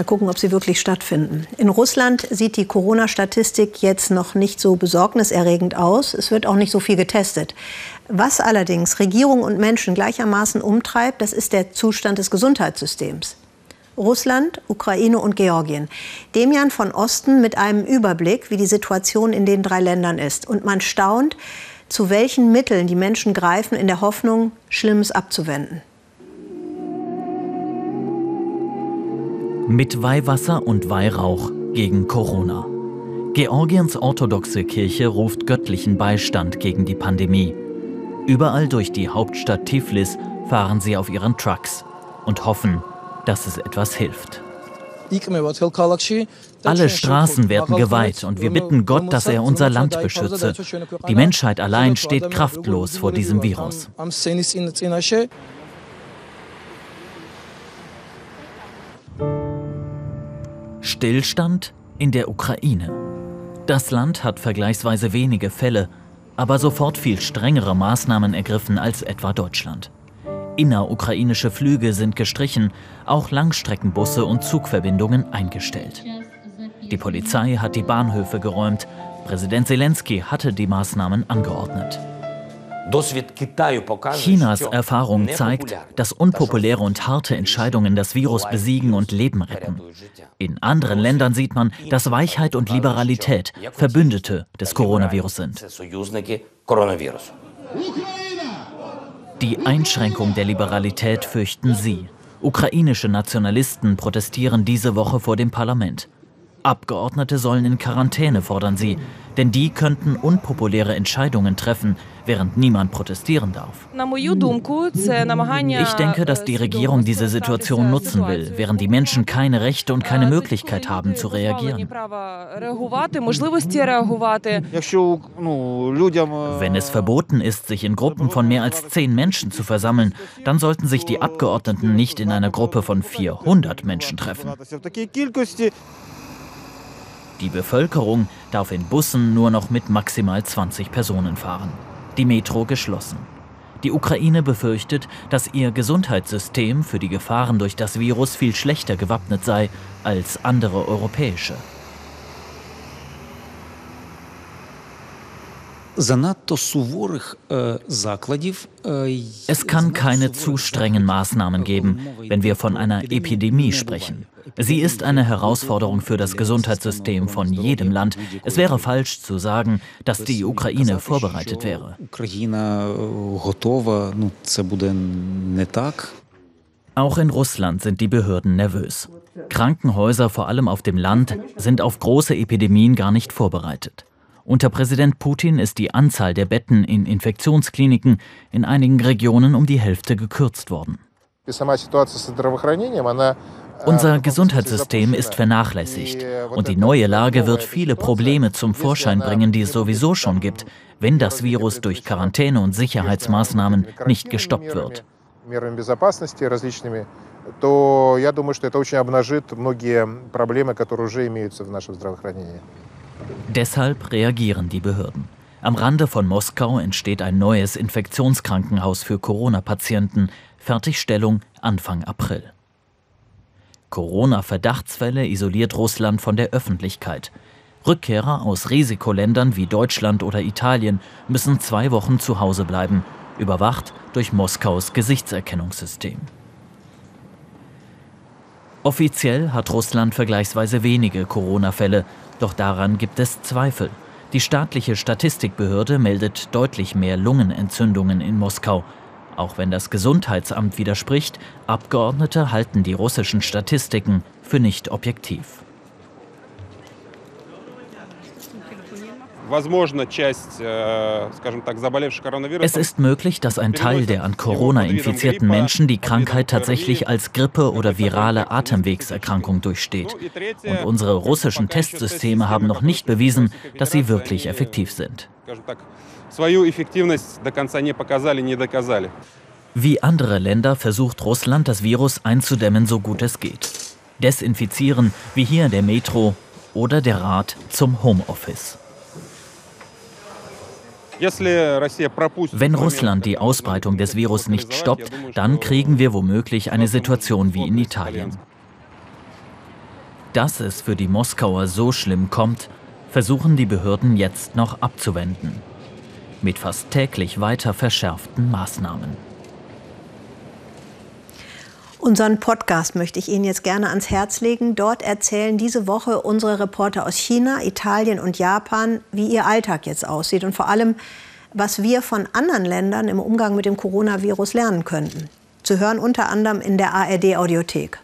Mal gucken, ob sie wirklich stattfinden. In Russland sieht die Corona-Statistik jetzt noch nicht so besorgniserregend aus. Es wird auch nicht so viel getestet. Was allerdings Regierung und Menschen gleichermaßen umtreibt, das ist der Zustand des Gesundheitssystems. Russland, Ukraine und Georgien. Demian von Osten mit einem Überblick, wie die Situation in den drei Ländern ist. Und man staunt, zu welchen Mitteln die Menschen greifen, in der Hoffnung, Schlimmes abzuwenden. Mit Weihwasser und Weihrauch gegen Corona. Georgiens orthodoxe Kirche ruft göttlichen Beistand gegen die Pandemie. Überall durch die Hauptstadt Tiflis fahren sie auf ihren Trucks und hoffen, dass es etwas hilft. Alle Straßen werden geweiht und wir bitten Gott, dass er unser Land beschütze. Die Menschheit allein steht kraftlos vor diesem Virus. Stillstand in der Ukraine. Das Land hat vergleichsweise wenige Fälle, aber sofort viel strengere Maßnahmen ergriffen als etwa Deutschland. Innerukrainische Flüge sind gestrichen, auch Langstreckenbusse und Zugverbindungen eingestellt. Die Polizei hat die Bahnhöfe geräumt. Präsident Zelensky hatte die Maßnahmen angeordnet. Chinas Erfahrung zeigt, dass unpopuläre und harte Entscheidungen das Virus besiegen und Leben retten. In anderen Ländern sieht man, dass Weichheit und Liberalität Verbündete des Coronavirus sind. Die Einschränkung der Liberalität fürchten sie. Ukrainische Nationalisten protestieren diese Woche vor dem Parlament. Abgeordnete sollen in Quarantäne, fordern sie, denn die könnten unpopuläre Entscheidungen treffen, während niemand protestieren darf. Ich denke, dass die Regierung diese Situation nutzen will, während die Menschen keine Rechte und keine Möglichkeit haben zu reagieren. Wenn es verboten ist, sich in Gruppen von mehr als zehn Menschen zu versammeln, dann sollten sich die Abgeordneten nicht in einer Gruppe von 400 Menschen treffen. Die Bevölkerung darf in Bussen nur noch mit maximal 20 Personen fahren. Die Metro geschlossen. Die Ukraine befürchtet, dass ihr Gesundheitssystem für die Gefahren durch das Virus viel schlechter gewappnet sei als andere europäische. Es kann keine zu strengen Maßnahmen geben, wenn wir von einer Epidemie sprechen. Sie ist eine Herausforderung für das Gesundheitssystem von jedem Land. Es wäre falsch zu sagen, dass die Ukraine vorbereitet wäre. Auch in Russland sind die Behörden nervös. Krankenhäuser, vor allem auf dem Land, sind auf große Epidemien gar nicht vorbereitet. Unter Präsident Putin ist die Anzahl der Betten in Infektionskliniken in einigen Regionen um die Hälfte gekürzt worden. Unser Gesundheitssystem ist vernachlässigt und die neue Lage wird viele Probleme zum Vorschein bringen, die es sowieso schon gibt, wenn das Virus durch Quarantäne und Sicherheitsmaßnahmen nicht gestoppt wird. то я думаю, что это очень обнажит многие проблемы, которые уже имеются в нашем здравоохранении. Deshalb reagieren die Behörden. Am Rande von Moskau entsteht ein neues Infektionskrankenhaus für Corona-Patienten. Fertigstellung Anfang April. Corona-Verdachtsfälle isoliert Russland von der Öffentlichkeit. Rückkehrer aus Risikoländern wie Deutschland oder Italien müssen zwei Wochen zu Hause bleiben, überwacht durch Moskaus Gesichtserkennungssystem. Offiziell hat Russland vergleichsweise wenige Corona-Fälle, doch daran gibt es Zweifel. Die staatliche Statistikbehörde meldet deutlich mehr Lungenentzündungen in Moskau. Auch wenn das Gesundheitsamt widerspricht, Abgeordnete halten die russischen Statistiken für nicht objektiv. Es ist möglich, dass ein Teil der an Corona infizierten Menschen die Krankheit tatsächlich als Grippe oder virale Atemwegserkrankung durchsteht. Und unsere russischen Testsysteme haben noch nicht bewiesen, dass sie wirklich effektiv sind. Wie andere Länder versucht Russland, das Virus einzudämmen, so gut es geht. Desinfizieren, wie hier in der Metro oder der Rat zum Homeoffice. Wenn Russland die Ausbreitung des Virus nicht stoppt, dann kriegen wir womöglich eine Situation wie in Italien. Dass es für die Moskauer so schlimm kommt, versuchen die Behörden jetzt noch abzuwenden. Mit fast täglich weiter verschärften Maßnahmen. Unseren Podcast möchte ich Ihnen jetzt gerne ans Herz legen. Dort erzählen diese Woche unsere Reporter aus China, Italien und Japan, wie ihr Alltag jetzt aussieht und vor allem, was wir von anderen Ländern im Umgang mit dem Coronavirus lernen könnten. Zu hören unter anderem in der ARD Audiothek.